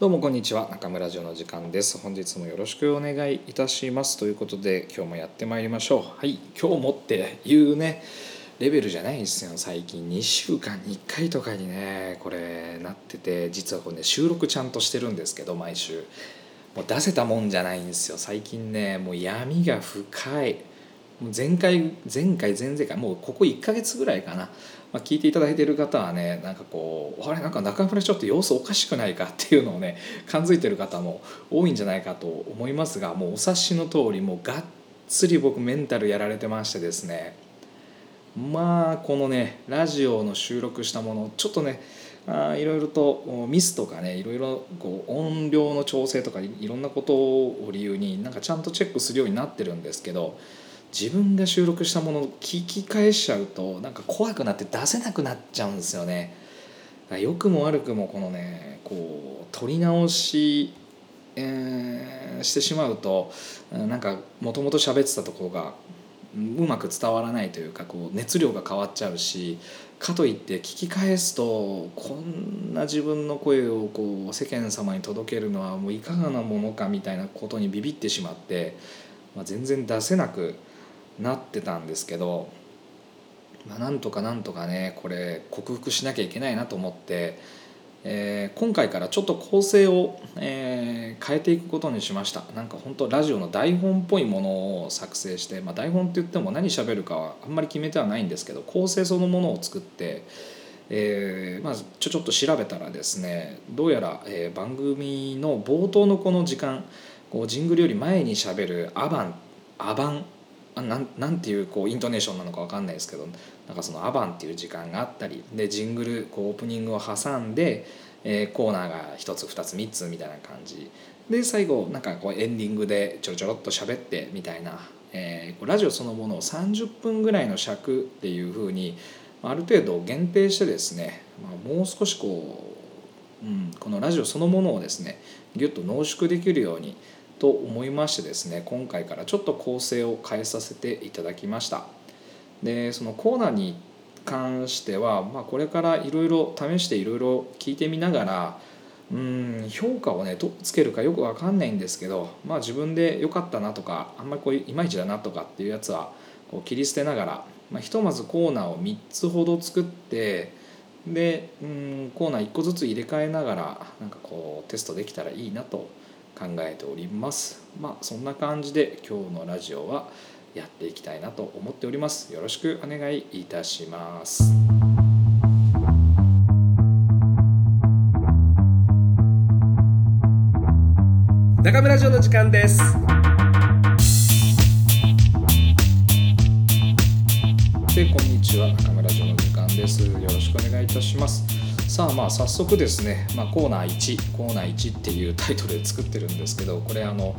どうもこんにちは。中村城の時間です。本日もよろしくお願いいたします。ということで今日もやってまいりましょう。はい今日もっていうねレベルじゃないんですよ。最近2週間に1回とかにねこれなってて実はこれね収録ちゃんとしてるんですけど毎週。もう出せたもんじゃないんですよ。最近ねもう闇が深い。前回前回前々回もうここ1ヶ月ぐらいかな、まあ、聞いていただいている方はねなんかこうあれなんか中村ちょっと様子おかしくないかっていうのをね 感づいてる方も多いんじゃないかと思いますがもうお察しの通りもうがっつり僕メンタルやられてましてですね。まあこのねラジオの収録したものちょっとねあいろいろとミスとかねいろいろこう音量の調整とかいろんなことを理由になんかちゃんとチェックするようになってるんですけど自分が収録したものを聞き返しちゃうとなんか怖くなって出せなくなっちゃうんですよね。良くも悪くもこのねこう撮り直し、えー、してしまうとなんかもともと喋ってたところがうまく伝わらないというかこう熱量が変わっちゃうしかといって聞き返すとこんな自分の声をこう世間様に届けるのはもういかがなものかみたいなことにビビってしまって、まあ、全然出せなくなってたんですけど、まあ、なんとかなんとかねこれ克服しなきゃいけないなと思って、えー、今回からちょっと構成を、えー、変えていくことにしました。なんか本当ラジオの台本っぽいものを作成して、まあ、台本って言っても何喋るかはあんまり決めてはないんですけど構成そのものを作ってえーまあ、ちょちょっと調べたらですねどうやら、えー、番組の冒頭のこの時間こうジングルより前にしゃべる「アバン」「アバン」なんなんていうこうイントネーションなのか分かんないですけどなんかその「アバン」っていう時間があったりでジングルこうオープニングを挟んで、えー、コーナーが1つ2つ3つみたいな感じ。で最後なんかこうエンディングでちょろちょろっと喋ってみたいな、えー、ラジオそのものを30分ぐらいの尺っていうふうにある程度限定してですね、まあ、もう少しこう、うん、このラジオそのものをですねギュッと濃縮できるようにと思いましてですね今回からちょっと構成を変えさせていただきました。でそのコーナーに関しては、まあ、これからいろいろ試していろいろ聞いてみながらうん評価をねどうつけるかよく分かんないんですけど、まあ、自分で良かったなとかあんまりこういまいちだなとかっていうやつはこう切り捨てながら、まあ、ひとまずコーナーを3つほど作ってでうんコーナー1個ずつ入れ替えながらなんかこうテストできたらいいなと考えております。まあそんな感じで今日のラジオはやっていきたいなと思っております。よろしくお願いいたします。中村城の時間です。でこんにちは。中村城の時間です。よろしくお願いいたしますさあまあ早速ですね、まあ、コーナー1コーナー1っていうタイトルで作ってるんですけどこれあの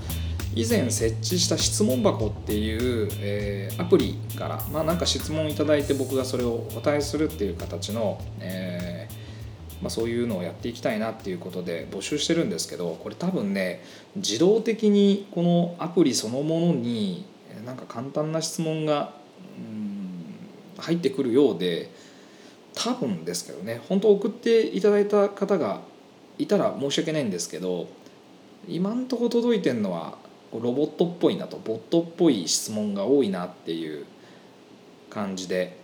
以前設置した質問箱っていう、えー、アプリから、まあ、なんか質問いただいて僕がそれをお答えするっていう形の、えー、まあ、そういうのをやっていきたいなっていうことで募集してるんですけどこれ多分ね自動的にこのアプリそのものになんか簡単な質問が、入ってくるようで多分ですけどね本当送っていただいた方がいたら申し訳ないんですけど今んとこ届いてるのはロボットっぽいなとボットっぽい質問が多いなっていう感じで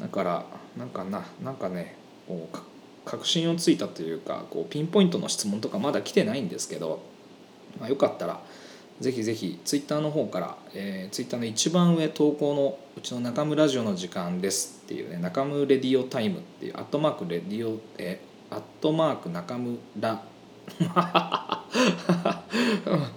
だからなんかななんかねこう確信をついたというかこうピンポイントの質問とかまだ来てないんですけど、まあ、よかったらぜひぜひツイッターの方から、えー、ツイッターの一番上投稿のうちの中村ラジオの時間ですっていうね中村 radio time っていうアットマークレディオえアットマーク中村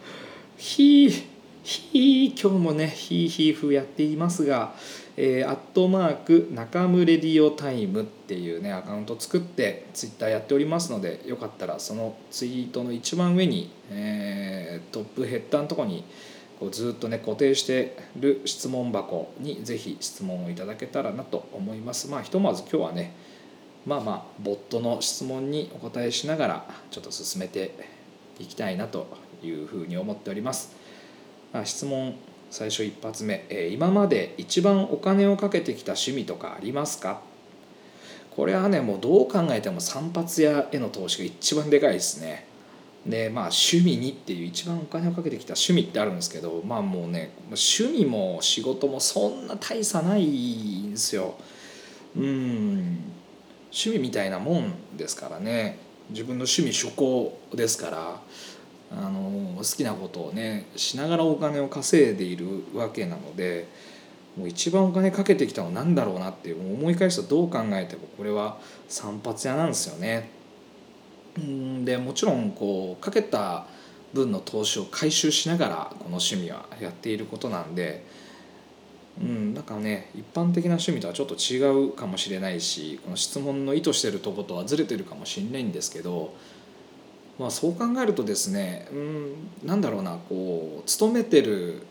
ひーひー今日もねひーひー風やっていますがえー、アットマーク中村 radio time っていうねアカウント作ってツイッターやっておりますのでよかったらそのツイートの一番上に、えー、トップヘッダーのとこにこうずっとね固定してる質問箱にぜひ質問をいただけたらなと思います。まあひとまず今日はねまあまあボットの質問にお答えしながらちょっと進めていきたいなというふうに思っております、質問。最初一発目、えー、今まで一番お金をかけてきた趣味とかありますか？これはねもうどう考えても散髪屋への投資が一番でかいですね。でまあ趣味にっていう一番お金をかけてきた趣味ってあるんですけどまあもうね趣味も仕事もそんな大差ないんですよ。うん。趣味みたいなもんですからね。自分の趣味趣向ですから。あの好きなことをねしながらお金を稼いでいるわけなのでもう一番お金かけてきたのは何だろうなって思い返すとどう考えてもこれは散髪屋なんですよね。でもちろんこうかけた分の投資を回収しながらこの趣味はやっていることなんで、うん、だからね一般的な趣味とはちょっと違うかもしれないしこの質問の意図してるとことはずれてるかもしれないんですけど、まあ、そう考えるとですね、うん、なんだろうなこう勤めてる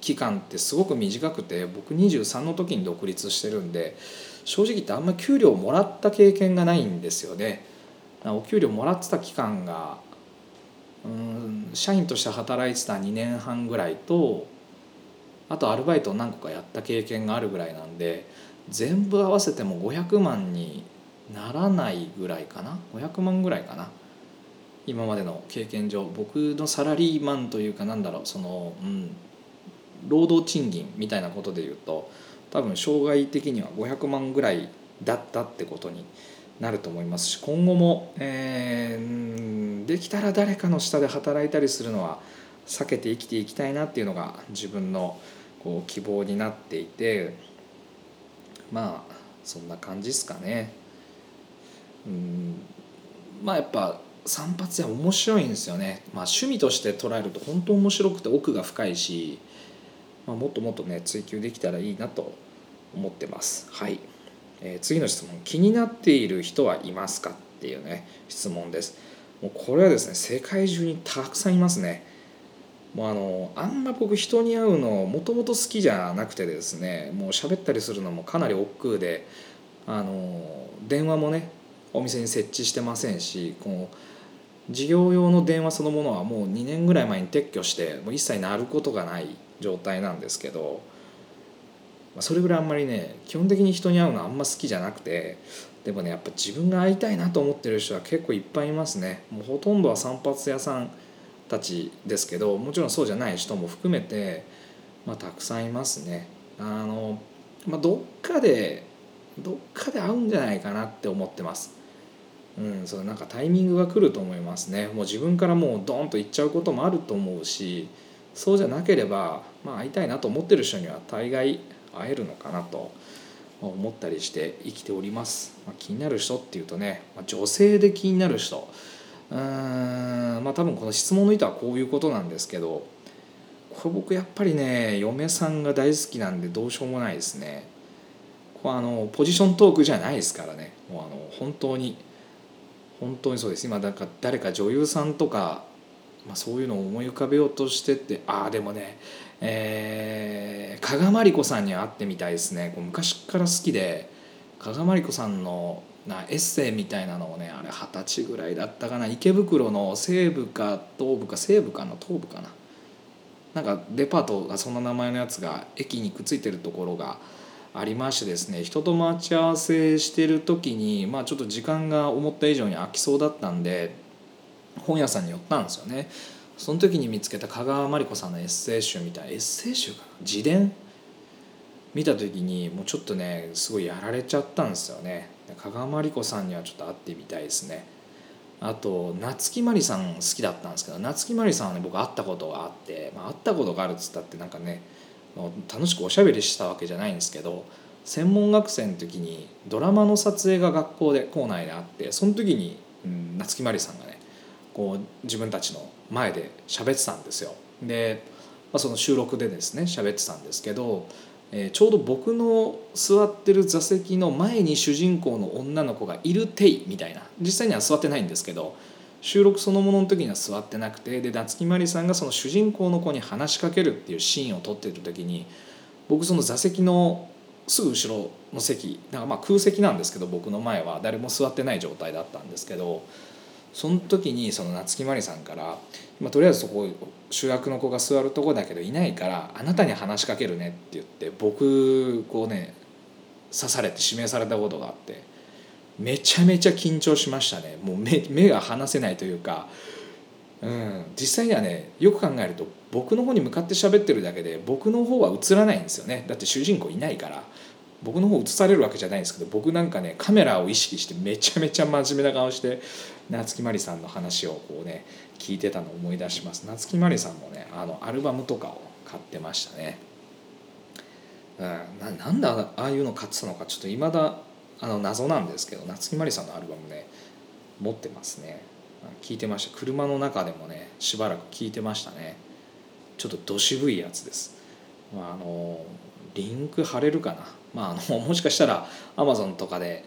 期間ってすごく短くて僕23の時に独立してるんで正直言ってあんま給料もらった経験がないんですよね。お給料もらってた期間がうん社員として働いてた2年半ぐらいとあとアルバイトを何個かやった経験があるぐらいなんで全部合わせても500万にならないぐらいかな500万ぐらいかな今までの経験上僕のサラリーマンというかなんだろうその、うん、労働賃金みたいなことでいうと多分障害的には500万ぐらいだったってことになると思いますし今後も、えー、できたら誰かの下で働いたりするのは避けて生きていきたいなっていうのが自分のこう希望になっていてまあそんな感じですかね。うんまあやっぱ散髪屋面白いんですよね、まあ、趣味として捉えると本当面白くて奥が深いし、まあ、もっともっとね追求できたらいいなと思ってます。はい。えー、次の質問。気になっている人はいますかっていうね質問です。もうこれはですね世界中にたくさんいますね。もうあのあんま僕人に会うのもともと好きじゃなくてですねもう喋ったりするのもかなり億劫であの電話もねお店に設置してませんしこう事業用の電話そのものはもう2年ぐらい前に撤去してもう一切鳴ることがない状態なんですけどそれぐらいあんまりね基本的に人に会うのはあんま好きじゃなくてでもねやっぱ自分が会いたいなと思ってる人は結構いっぱいいますね。もうほとんどは散髪屋さんたちですけどもちろんそうじゃない人も含めて、まあ、たくさんいますね。あの、まあ、どっかでどっかで会うんじゃないかなって思ってます。うんそれなんかタイミングが来ると思いますね。もう自分からもうドンと行っちゃうこともあると思うしそうじゃなければ、まあ、会いたいなと思ってる人には大概会えるのかなと思ったりして生きております、まあ、気になる人っていうとね、まあ、女性で気になる人。うんまあ多分この質問の意図はこういうことなんですけどこれ僕やっぱりね嫁さんが大好きなんでどうしようもないですね。これあのポジショントークじゃないですからね。もうあの本当に本当にそうです。今だから誰か女優さんとか、まあ、そういうのを思い浮かべようとしてってああでもねえー、加賀まりこさんに会ってみたいですね。こう昔から好きで加賀まりこさんのなエッセイみたいなのをねあれ二十歳ぐらいだったかな。池袋の西部か東部か西部かの東部かな。なんかデパートがそんな名前のやつが駅にくっついてるところがありましてですね人と待ち合わせしてる時にまあちょっと時間が思った以上に空きそうだったんで本屋さんに寄ったんですよね。その時に見つけた香川真理子さんのエッセイ集みたいエッセイ集かな？自伝？見た時にもうちょっとねすごいやられちゃったんですよね。香川真理子さんにはちょっと会ってみたいですね。あと夏木マリさん好きだったんですけど夏木マリさんはね僕会ったことがあって、まあ、会ったことがあるっつったってなんかね楽しくおしゃべりしたわけじゃないんですけど専門学生の時にドラマの撮影が学校で校内であってその時に、うん、夏木マリさんがねこう自分たちの前で喋ってたんですよ。で、まあ、その収録でですね喋ってたんですけど、えー、ちょうど僕の座ってる座席の前に主人公の女の子がいるていみたいな実際には座ってないんですけど収録そのものの時には座ってなくてで夏木マリさんがその主人公の子に話しかけるっていうシーンを撮ってる時に僕その座席のすぐ後ろの席なんかまあ空席なんですけど僕の前は誰も座ってない状態だったんですけどその時にその夏木マリさんから「まあ、とりあえずそこ主役の子が座るとこだけどいないからあなたに話しかけるね」って言って僕こうね刺されて指名されたことがあってめちゃめちゃ緊張しましたね。もう目目が離せないというか、うん、実際にはねよく考えると僕の方に向かって喋ってるだけで僕の方は映らないんですよね。だって主人公いないから。僕の方映されるわけじゃないんですけど僕なんかねカメラを意識してめちゃめちゃ真面目な顔して夏木マリさんの話をこうね聞いてたのを思い出します。夏木マリさんもねあのアルバムとかを買ってましたね、うん、ななんでああいうの買ってたのかちょっといまだあの謎なんですけど夏木マリさんのアルバムね持ってますね。聞いてました。車の中でもねしばらく聞いてましたね。ちょっとど渋いやつです、まあ、あのリンク貼れるかな、まあ、あの もしかしたらアマゾンとかで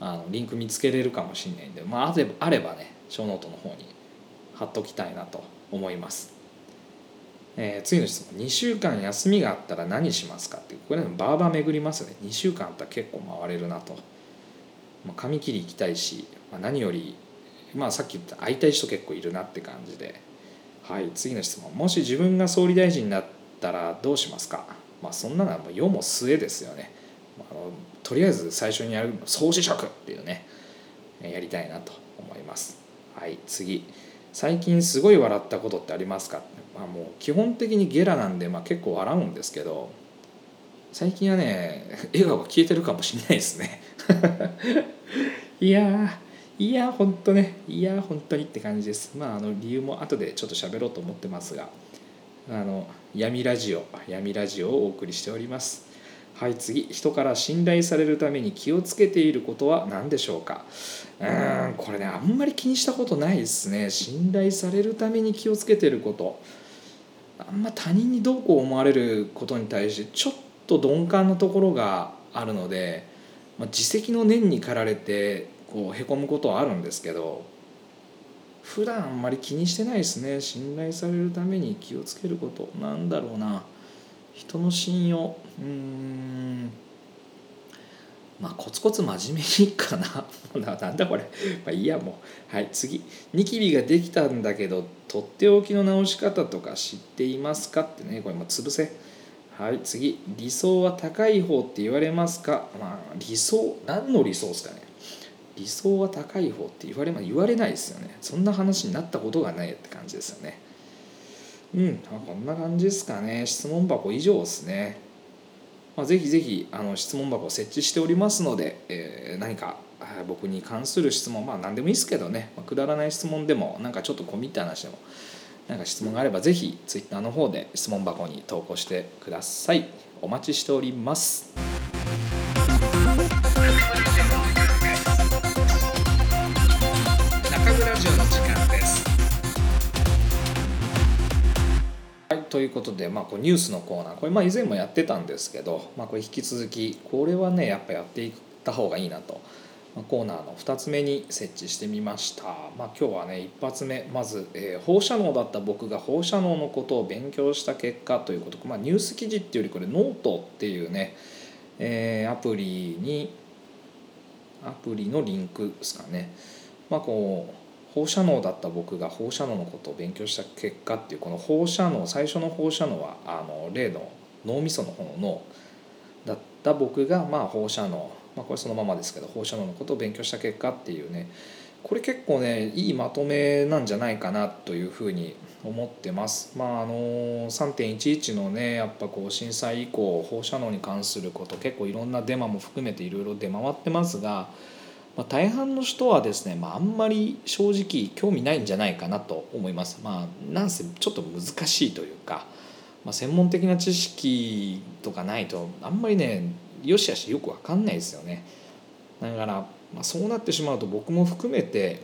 あのリンク見つけれるかもしれないんで、まあ、あればねショーノートの方に貼っときたいなと思います、えー、次の質問。2週間休みがあったら何しますかってこれでもバーバー巡りますよね。2週間あったら結構回れるなと、まあ、髪切り行きたいし、まあ、何より、まあ、さっき言った会いたい人結構いるなって感じで。はい次の質問。もし自分が総理大臣になったらどうしますか？まあそんなのはもう世も末ですよね、まあ、とりあえず最初にやる総辞職っていうねやりたいなと思います。はい次。最近すごい笑ったことってありますか、まあ、もう基本的にゲラなんで、まあ、結構笑うんですけど最近はね笑顔が消えてるかもしれないですね。いやいやほんとね。いや本当にって感じです。まああの理由も後でちょっと喋ろうと思ってますが。あの闇ラジオ闇ラジオをお送りしております。はい次。人から信頼されるために気をつけていることは何でしょうか。うーんこれねあんまり気にしたことないですね。信頼されるために気をつけてること。あんま他人にどうこう思われることに対してちょっと鈍感なところがあるので、まあ、自責の念に駆られてこうへこむことはあるんですけど普段あんまり気にしてないですね。信頼されるために気をつけること。なんだろうな。人の信用。うん。まあコツコツ真面目にか な。なんだこれ。まあいいやもう。はい次。ニキビができたんだけどとっておきの直し方とか知っていますか？ってねこれも潰せ。はい次。理想は高い方って言われますか？まあ理想何の理想ですかね？理想は高い方って言われま言われないですよね。そんな話になったことがないって感じですよね。うんこんな感じですかね。質問箱以上ですね。まあ、ぜひぜひあの質問箱を設置しておりますので、えー、何か僕に関する質問まあ何でもいいですけどね、まあ、くだらない質問でもなんかちょっと込み入った話でもなんか質問があればぜひ Twitter の方で質問箱に投稿してください。お待ちしております。中村ラジオの時間です。ということで、まあ、こうニュースのコーナーこれまあ以前もやってたんですけど、まあ、これ引き続きこれはねやっぱやっていった方がいいなと、まあ、コーナーの2つ目に設置してみました、まあ、今日はね一発目。まず、えー、放射能だった僕が放射能のことを勉強した結果ということ、まあ、ニュース記事っていうよりこれノートっていうね、えー、アプリにアプリのリンクですかね。まあこう放射能だった僕が放射能のことを勉強した結果っていうこの放射能最初の放射能はあの例の脳みその方の脳だった僕がまあ放射能、まあ、これそのままですけど放射能のことを勉強した結果っていうねこれ結構ねいいまとめなんじゃないかなというふうに思ってます。まああの3.11のねやっぱこう震災以降放射能に関すること結構いろんなデマも含めていろいろ出回ってますがまあ、大半の人はですね、まあ、あんまり正直興味ないんじゃないかなと思います。まあ、なんせちょっと難しいというか、まあ、専門的な知識とかないとあんまりねよしあしよく分かんないですよね。だから、まあ、そうなってしまうと僕も含めて、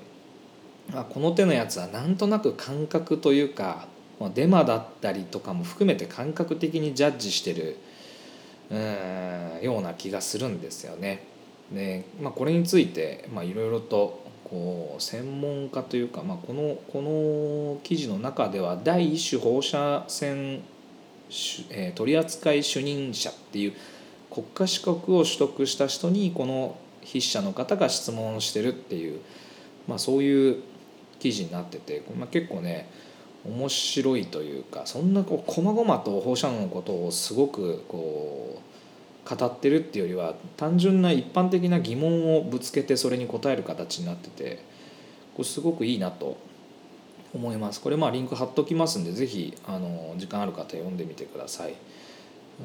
まあ、この手のやつはなんとなく感覚というか、まあ、デマだったりとかも含めて感覚的にジャッジしてるうんような気がするんですよね。で、まあ、これについていろいろとこう専門家というか、まあ、このこの記事の中では第一種放射線、取扱主任者っていう国家資格を取得した人にこの筆者の方が質問してるっていう、まあ、そういう記事になってて、まあ、結構ね面白いというかそんなこう細々と放射能のことをすごくこう語ってるっていうよりは単純な一般的な疑問をぶつけてそれに答える形になっててこれすごくいいなと思いますこれまあリンク貼っときますんで是非時間ある方読んでみてください。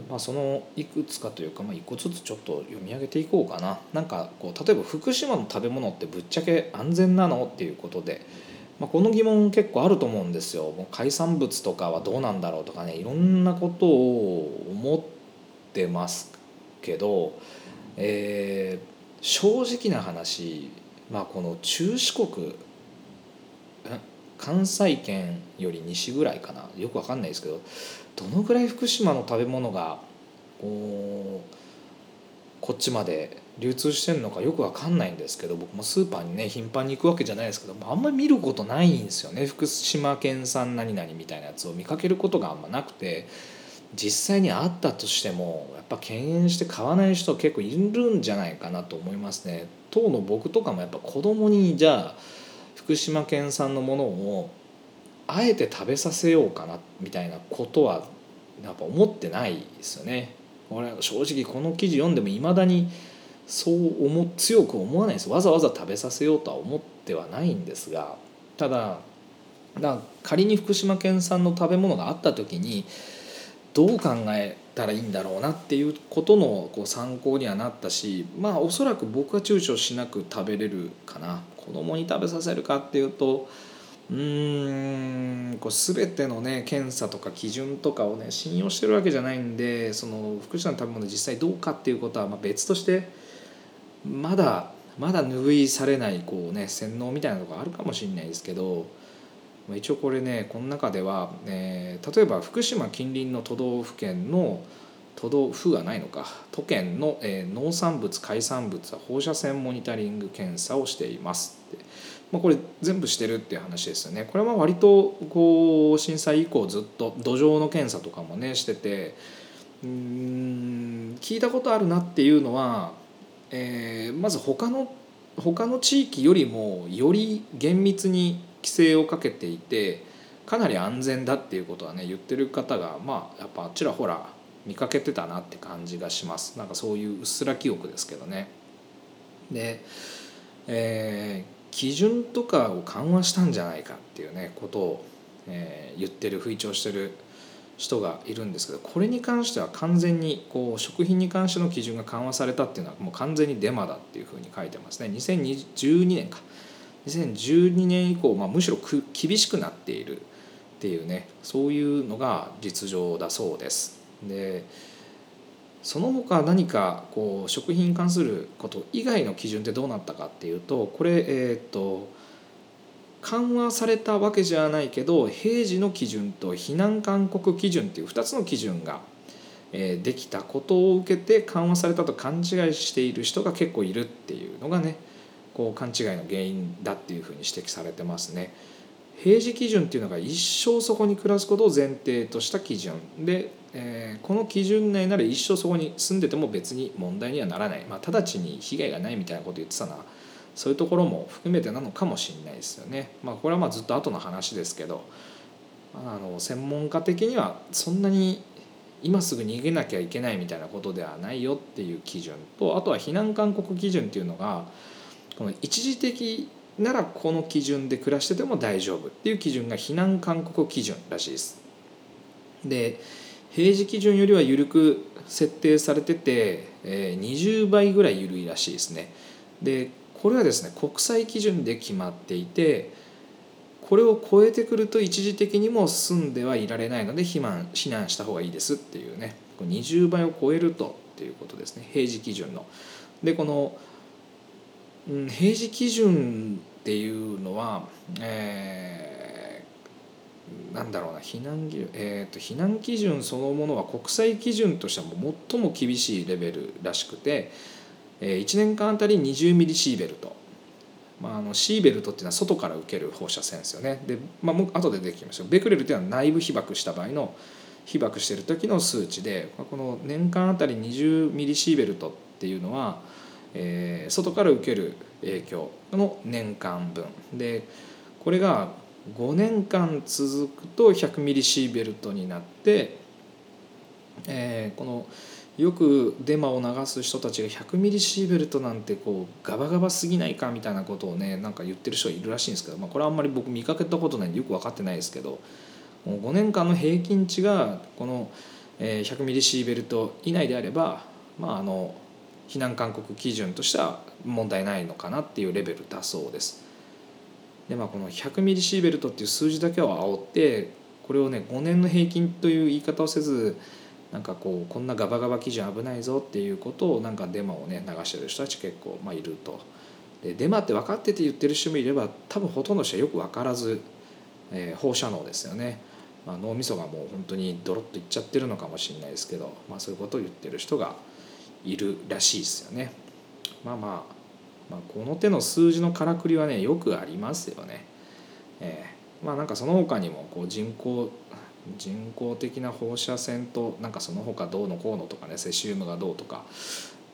まあ、そのいくつかというか、まあ、一個ずつちょっと読み上げていこうかな。なんかこう例えば福島の食べ物ってぶっちゃけ安全なのっていうことで、まあ、この疑問結構あると思うんですよ。もう海産物とかはどうなんだろうとかねいろんなことを思ってますけど、えー、正直な話、まあ、この中四国関西圏より西ぐらいかなよくわかんないですけどどのぐらい福島の食べ物がこうこっちまで流通してるのかよくわかんないんですけど僕もスーパーにね頻繁に行くわけじゃないですけどあんまり見ることないんですよね福島県産何々みたいなやつを見かけることがあんまなくて実際にあったとしてもやっぱ敬遠して買わない人結構いるんじゃないかなと思いますね。当の僕とかもやっぱ子供にじゃあ福島県産のものをあえて食べさせようかなみたいなことはやっぱ思ってないですよね。俺正直この記事読んでもいまだにそう思強く思わないですわざわざ食べさせようとは思ってはないんですがただだ仮に福島県産の食べ物があった時にどう考えたらいいんだろうなっていうことのこう参考にはなったしまあおそらく僕は躊躇しなく食べれるかな。子供に食べさせるかっていうとうんこう全てのね検査とか基準とかをね信用してるわけじゃないんでその福祉の食べ物実際どうかっていうことはま別としてまだまだ拭いされないこうね洗脳みたいなとこあるかもしれないですけど一応これねこの中では、えー、例えば福島近隣の都道府県の都道府がないのか都県の、えー、農産物海産物は放射線モニタリング検査をしていますって。まあ、これ全部してるっていう話ですよね。これは割とこう震災以降ずっと土壌の検査とかもねしててうん聞いたことあるなっていうのは、えー、まず他の他の地域よりもより厳密に規制をかけていてかなり安全だっていうことはね言ってる方がまあやっぱあちらほら見かけてたなって感じがします。なんかそういううっすら記憶ですけどね。で、えー基準とかを緩和したんじゃないかっていうねことを、えー、言ってる吹聴してる人がいるんですけどこれに関しては完全にこう食品に関しての基準が緩和されたっていうのはもう完全にデマだっていうふうに書いてますね。2012年か。2012年以降、まあ、むしろ厳しくなっているっていうねそういうのが実情だそうです。でその他何かこう食品に関すること以外の基準ってどうなったかっていうとこれえっ、と緩和されたわけじゃないけど平時の基準と避難勧告基準っていう2つの基準ができたことを受けて緩和されたと勘違いしている人が結構いるっていうのがねこう勘違いの原因だっていうふうに指摘されてますね。平時基準っていうのが一生そこに暮らすことを前提とした基準でえー、この基準内なら一生そこに住んでても別に問題にはならない、まあ、直ちに被害がないみたいなこと言ってたのはそういうところも含めてなのかもしれないですよね。まあ、これはまあずっと後の話ですけどあの専門家的にはそんなに今すぐ逃げなきゃいけないみたいなことではないよっていう基準とあとは避難勧告基準っていうのがこの一時的ならこの基準で暮らしてても大丈夫っていう基準が避難勧告基準らしいです。で平時基準よりは緩く設定されてて、え20倍ぐらい緩いらしいですね。でこれはですね国際基準で決まっていてこれを超えてくると一時的にも住んではいられないので避難避難した方がいいですっていうね20倍を超えるとっていうことですね平時基準の。でこの、平時基準っていうのは、えーなんだろうな避難基準、えーと、避難基準そのものは国際基準としてはも最も厳しいレベルらしくて、えー、1年間あたり20ミリシーベルト、まあ、あのシーベルトっていうのは外から受ける放射線ですよね。で、まあ、後で出てきましたベクレルっていうのは内部被曝した場合の被曝してる時の数値でこの年間あたり20ミリシーベルトっていうのは、えー、外から受ける影響の年間分。でこれが5年間続くと100ミリシーベルトになって、えー、このよくデマを流す人たちが100ミリシーベルトなんてこうガバガバすぎないかみたいなことをねなんか言ってる人いるらしいんですけど、まあ、これはあんまり僕見かけたことないんでよく分かってないですけどもう5年間の平均値がこの100ミリシーベルト以内であればまああの避難勧告基準としては問題ないのかなっていうレベルだそうです。でまあこの100ミリシーベルトっていう数字だけを煽ってこれをね5年の平均という言い方をせずなんかこうこんなガバガバ基準危ないぞっていうことをなんかデマをね流してる人たち結構まあいると。でデマって分かってて言ってる人もいれば多分ほとんどの人はよく分からず、えー、放射能ですよね、まあ、脳みそがもう本当にドロッといっちゃってるのかもしれないですけど、まあ、そういうことを言ってる人がいるらしいですよね。まあまあ、まあ、この手の数字のからくりはねよくありますよね。えー、まあなんかその他にもこう人工人工的な放射線となんかその他どうのこうのとかねセシウムがどうとか、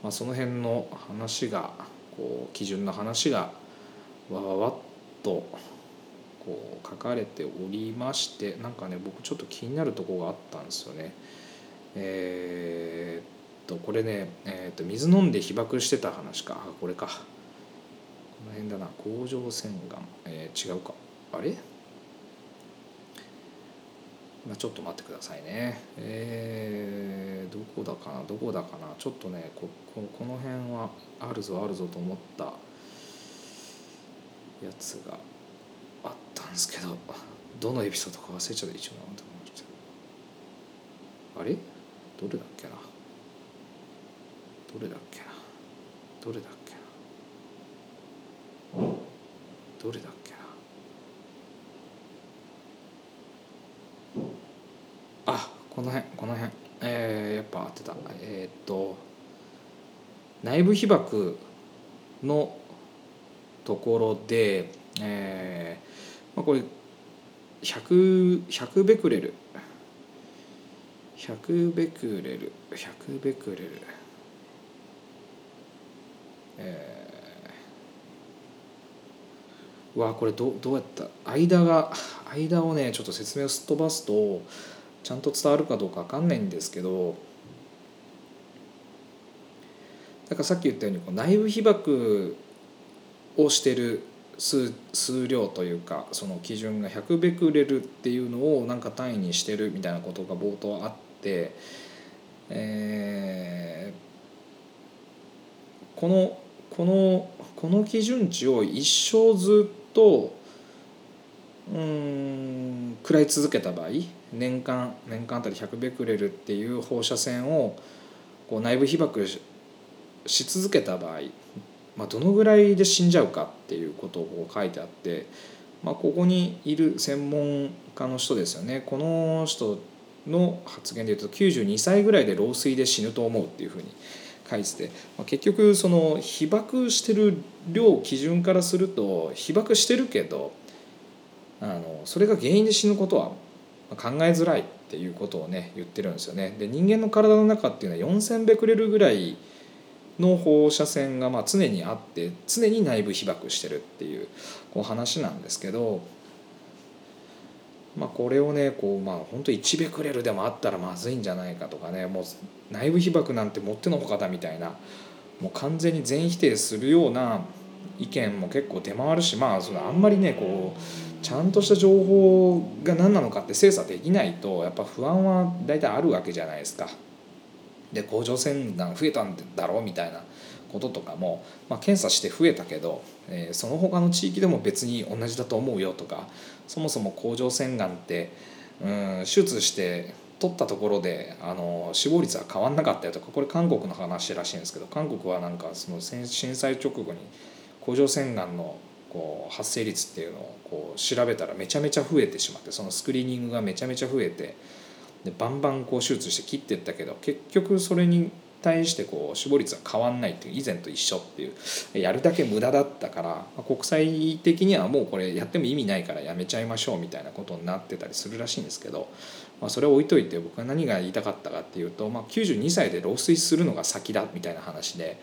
まあ、その辺の話がこう基準の話がわわわっとこう書かれておりましてなんかね僕ちょっと気になるとこがあったんですよね。えー、とこれね、え、っと水飲んで被爆してた話か。あこれか。この辺だな。甲状腺がん、えー、違うか。あれ？まあ、ちょっと待ってくださいね。えー、どこだかな？どこだかな？ちょっとねこここの辺はあるぞあるぞと思ったやつがあったんですけど。どのエピソードか忘れちゃった。一応あれ？どれだっけな？どれだっけな？どれだっけな？どれだっけあこの辺この辺。えー、やっぱ合ってた。えー、っと内部被曝のところで、えーまあ、これ 100, 100ベクレル。100ベクレル100ベクレル。えー、わこれどどうやった？間が間をねちょっと説明をすっ飛ばすとちゃんと伝わるかどうか分かんないんですけどだからさっき言ったようにこう内部被曝をしてる数数量というかその基準が100ベクレルっていうのをなんか単位にしてるみたいなことが冒頭あって、えー、このこのこの基準値を一生ずっとうん食らい続けた場合年間年間あたり100ベクレルっていう放射線をこう内部被曝し続けた場合、まあ、どのぐらいで死んじゃうかっていうことを書いてあって、まあ、ここにいる専門家の人ですよね。この人の発言で言うと92歳ぐらいで老衰で死ぬと思うっていうふうに書いて、まあ、結局その被爆してる量基準からすると被爆してるけどあのそれが原因で死ぬことは考えづらいっていうことをね言ってるんですよね。で人間の体の中っていうのは4,000ベクレルぐらいの放射線がま常にあって常に内部被曝してるっていうこう話なんですけど、まあ、これをねこうまあ本当1ベクレルでもあったらまずいんじゃないかとかねもう内部被曝なんてもってのほかだみたいなもう完全に全否定するような意見も結構出回るしまあそれあんまりねこうちゃんとした情報が何なのかって精査できないとやっぱ不安は大体あるわけじゃないですか。で甲状腺がん増えたんだろうみたいなこととかも、まあ、検査して増えたけど、えー、その他の地域でも別に同じだと思うよとかそもそも甲状腺がんってうん手術して取ったところであの死亡率は変わんなかったよとかこれ韓国の話らしいんですけど韓国はなんかその震災直後に甲状腺がんのこう発生率っていうのをこう調べたらめちゃめちゃ増えてしまってそのスクリーニングがめちゃめちゃ増えてでバンバンこう手術して切っていったけど結局それに対してこう死亡率は変わんないっていう以前と一緒っていうやるだけ無駄だったから国際的にはもうこれやっても意味ないからやめちゃいましょうみたいなことになってたりするらしいんですけど、まあ、それを置いといて僕は何が言いたかったかっていうと、まあ、92歳で老衰するのが先だみたいな話で。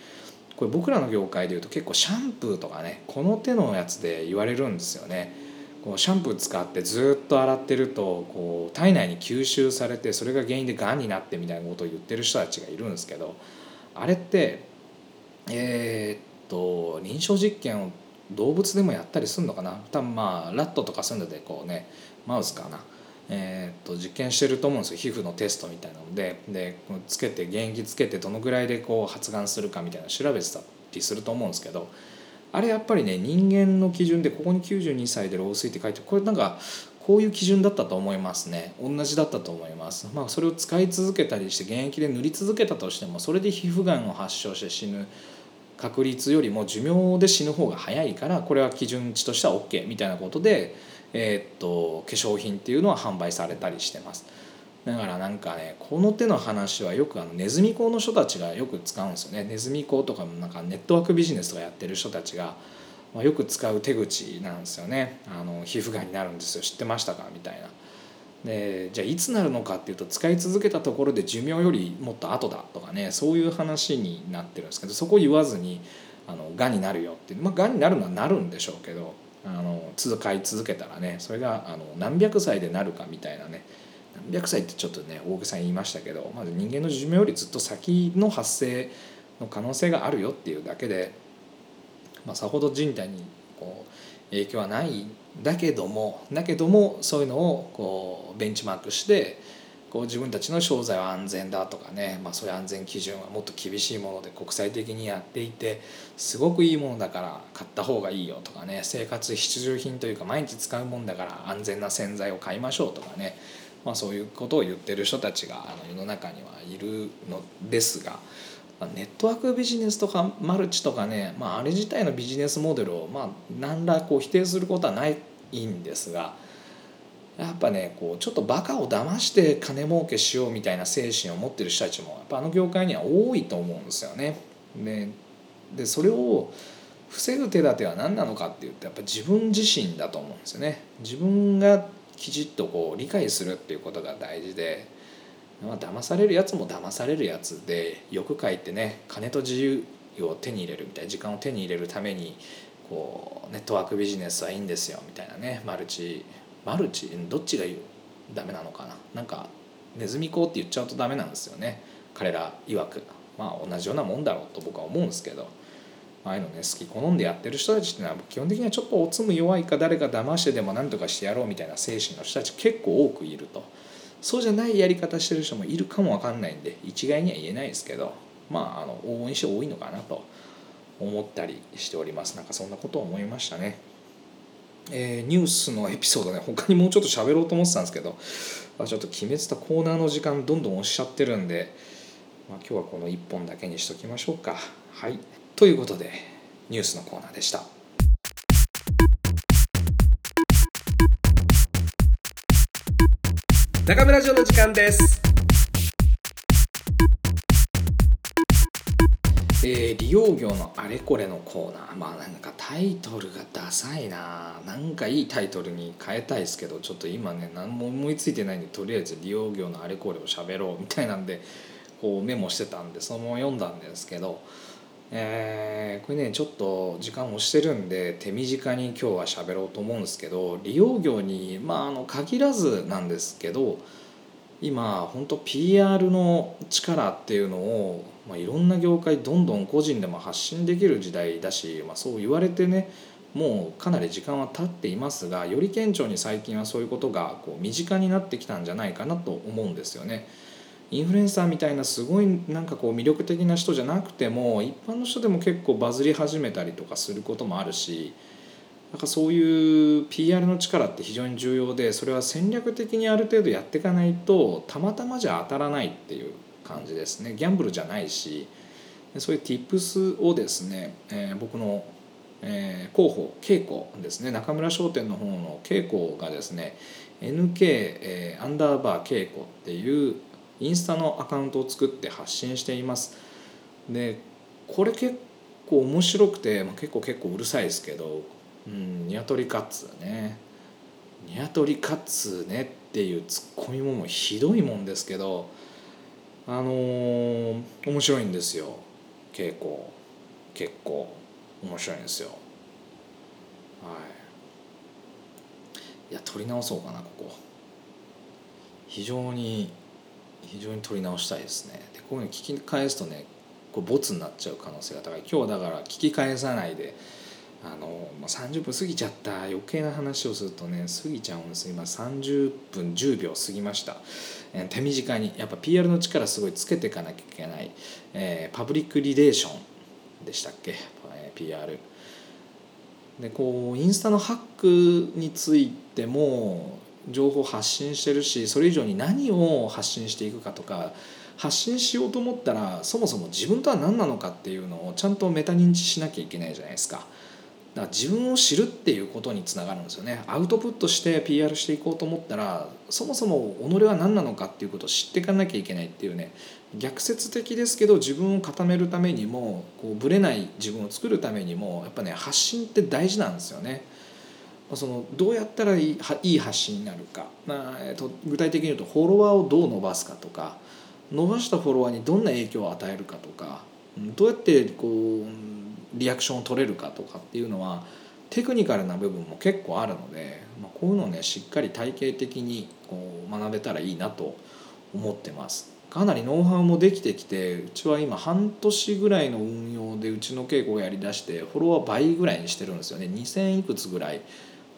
これ僕らの業界でいうと結構シャンプーとかねこの手のやつで言われるんですよねこうシャンプー使ってずっと洗ってるとこう体内に吸収されてそれが原因でがんになってみたいなことを言ってる人たちがいるんですけどあれってえ、っと臨床実験を動物でもやったりするのかな？多分まあラットとかそういうのでこうねマウスかな、えー、と実験してると思うんですよ。皮膚のテストみたいなので。でつけて原液つけてどのぐらいでこう発がんするかみたいな調べてたりすると思うんですけどあれやっぱりね人間の基準でここに92歳で老衰って書いてこれなんかこういう基準だったと思いますね。同じだったと思います。まあそれを使い続けたりして現役で塗り続けたとしてもそれで皮膚がんを発症して死ぬ確率よりも寿命で死ぬ方が早いからこれは基準値としては OK みたいなことで、えー、っと化粧品っていうのは販売されたりしてます。だからなんかねこの手の話はよくあのネズミ講の人たちがよく使うんですよね。ネズミ講とかもなんかネットワークビジネスとかやってる人たちが、まあ、よく使う手口なんですよね。あの皮膚がんになるんですよ。知ってましたか？みたいな。でじゃあいつなるのかっていうと使い続けたところで寿命よりもっと後だとかねそういう話になってるんですけどそこ言わずにあのがんになるよってまあがんになるのはなるんでしょうけどあの使い続けたらねそれがあの何百歳でなるかみたいなね何百歳ってちょっとね大げさに言いましたけどまず人間の寿命よりずっと先の発生の可能性があるよっていうだけで、まあ、さほど人体にこう影響はないだけどもだけどもそういうのをこうベンチマークしてこう自分たちの商材は安全だとかね、まあ、そういう安全基準はもっと厳しいもので国際的にやっていてすごくいいものだから買った方がいいよとかね生活必需品というか毎日使うもんだから安全な洗剤を買いましょうとかね、まあ、そういうことを言ってる人たちがあの世の中にはいるのですが。ネットワークビジネスとかマルチとかね、まあ、あれ自体のビジネスモデルを、まあ、何らこう否定することはないんですがやっぱねこうちょっとバカを騙して金儲けしようみたいな精神を持ってる人たちもやっぱあの業界には多いと思うんですよね。でそれを防ぐ手立ては何なのかっていうとやっぱ自分自身だと思うんですよね。自分がきちっとこう理解するっていうことが大事で。まあ、騙されるやつも騙されるやつで欲書いてね金と自由を手に入れるみたいな時間を手に入れるためにこうネットワークビジネスはいいんですよみたいなねマルチマルチどっちがダメなのかな？なんかネズミ講って言っちゃうとダメなんですよね。彼ら曰く。まあ同じようなもんだろうと僕は思うんですけど。ああいうのね好き好んでやってる人たちっていうのは基本的にはちょっとおつむ弱いか誰か騙してでも何とかしてやろうみたいな精神の人たち結構多くいると。そうじゃないやり方してる人もいるかも分かんないんで一概には言えないですけどまああの往々にして多いのかなと思ったりしておりますなんかそんなことを思いましたね。えー、ニュースのエピソードね他にもうちょっと喋ろうと思ってたんですけどちょっと決めてたコーナーの時間どんどん押しちゃってるんで、まあ、今日はこの1本だけにしときましょうか。はいということでニュースのコーナーでした。中村城の時間です。えー、利用業のあれこれのコーナーまあなんかタイトルがダサいななんかいいタイトルに変えたいですけどちょっと今ね何も思いついてないんでとりあえず利用業のあれこれを喋ろうみたいなんでこうメモしてたんでそのまま読んだんですけどえー、これねちょっと時間押してるんで手短に今日は喋ろうと思うんですけど利用業にまああの限らずなんですけど今本当 PR の力っていうのを、まあ、いろんな業界どんどん個人でも発信できる時代だし、まあ、そう言われてねもうかなり時間は経っていますがより顕著に最近はそういうことがこう身近になってきたんじゃないかなと思うんですよね。インフルエンサーみたいなすごいなんかこう魅力的な人じゃなくても一般の人でも結構バズり始めたりとかすることもあるしなんかそういう PR の力って非常に重要でそれは戦略的にある程度やっていかないとたまたまじゃ当たらないっていう感じですね。ギャンブルじゃないしそういう tips をですね、えー、僕の、えー、広報稽古ですね。中村商店の方の稽古がですね NK、えー、アンダーバー稽古っていうインスタのアカウントを作って発信しています。でこれ結構面白くて、まあ、結構結構うるさいですけどうんニワトリカツね。ニワトリカツねっていうツッコミももひどいもんですけどあのー、面白いんですよ。稽古結構面白いんですよ。はい。いや取り直そうかなここ。非常に非常に取り直したいですね。でこういうの聞き返すとねこうボツになっちゃう可能性が高い。今日だから聞き返さないであの、30分過ぎちゃった余計な話をするとね過ぎちゃうんです今30分10秒過ぎました、え、手短にやっぱ PR の力すごいつけていかなきゃいけない、えー、パブリックリレーションでしたっけ、えー、PR でこうインスタのハックについても情報発信してるしそれ以上に何を発信していくかとか発信しようと思ったらそもそも自分とは何なのかっていうのをちゃんとメタ認知しなきゃいけないじゃないですか。だから自分を知るっていうことにつながるんですよねアウトプットして PR していこうと思ったらそもそも己は何なのかっていうことを知っていかなきゃいけないっていうね逆説的ですけど自分を固めるためにもこうぶれない自分を作るためにもやっぱね発信って大事なんですよね。そのどうやったらいいいい発信になるか、まえー、と具体的に言うとフォロワーをどう伸ばすかとか。伸ばしたフォロワーにどんな影響を与えるかとか。どうやってこうリアクションを取れるかとかっていうのはテクニカルな部分も結構あるので、まあ、こういうのをねしっかり体系的にこう学べたらいいなと思ってます。かなりノウハウもできてきてうちは今半年ぐらいの運用でうちの稽古をやりだしてフォロワー倍ぐらいにしてるんですよね。2000いくつぐらい。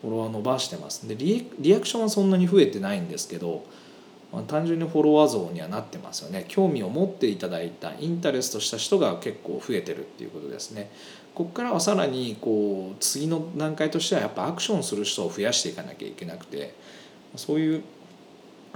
フォロワー伸ばしてます。でリアクションはそんなに増えてないんですけどまあ、単純にフォロワー像にはなってますよね。興味を持っていただいたインタレストした人が結構増えてるっていうことですね。ここからはさらにこう次の段階としてはやっぱアクションする人を増やしていかなきゃいけなくてそういう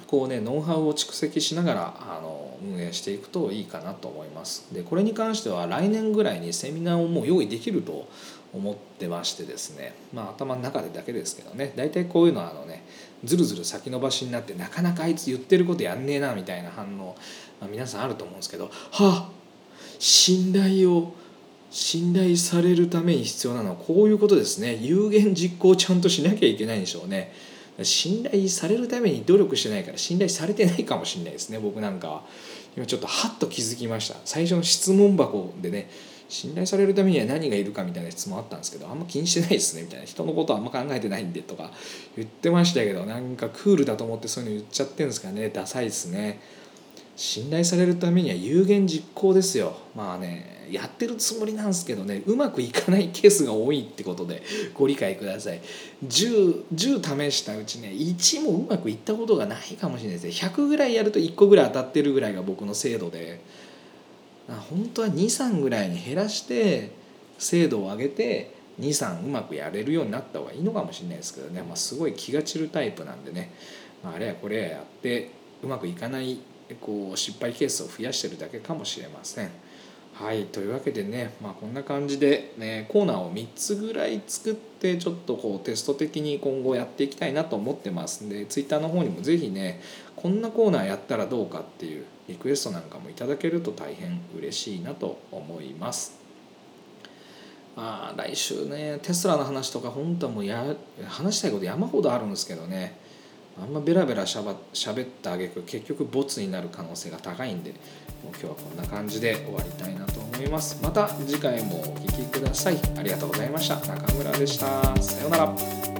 こうねノウハウを蓄積しながらあの運営していくといいかなと思います。でこれに関しては来年ぐらいにセミナーをもう用意できると思ってましてですね。まあ頭の中でだけですけどね。大体こういうのはあのねずるずる先延ばしになってなかなかあいつ言ってることやんねえなみたいな反応、まあ、皆さんあると思うんですけどはあ信頼を信頼されるために必要なのはこういうことですね。有言実行ちゃんとしなきゃいけないんでしょうね。信頼されるために努力してないから信頼されてないかもしれないですね僕なんかは。今ちょっとハッと気づきました。最初の質問箱でね信頼されるためには何がいるかみたいな質問あったんですけどあんま気にしてないですねみたいな。人のことはあんま考えてないんでとか言ってましたけどなんかクールだと思ってそういうの言っちゃってるんですかね。ダサいですね。信頼されるためには有言実行ですよ。まあねやってるつもりなんですけどねうまくいかないケースが多いってことでご理解ください。10, 10試したうちね1もうまくいったことがないかもしれないですね。100ぐらいやると1個ぐらい当たってるぐらいが僕の精度で。本当は23ぐらいに減らして精度を上げて23うまくやれるようになった方がいいのかもしれないですけどね、まあ、すごい気が散るタイプなんでね、まあ、あれやこれややってうまくいかないこう失敗ケースを増やしてるだけかもしれません。はいというわけでね、まあ、こんな感じで、ね、コーナーを3つぐらい作ってちょっとこうテスト的に今後やっていきたいなと思ってますんで Twitter の方にも是非ねこんなコーナーやったらどうかっていうリクエストなんかもいただけると大変嬉しいなと思います。まあ、来週ねテスラの話とか本当はもうや話したいこと山ほどあるんですけどねあんまベラベラしゃばしゃべったあげく結局ボツになる可能性が高いんでもう今日はこんな感じで終わりたいなと思います。また次回もお聴きください。ありがとうございました。中村でした。さようなら。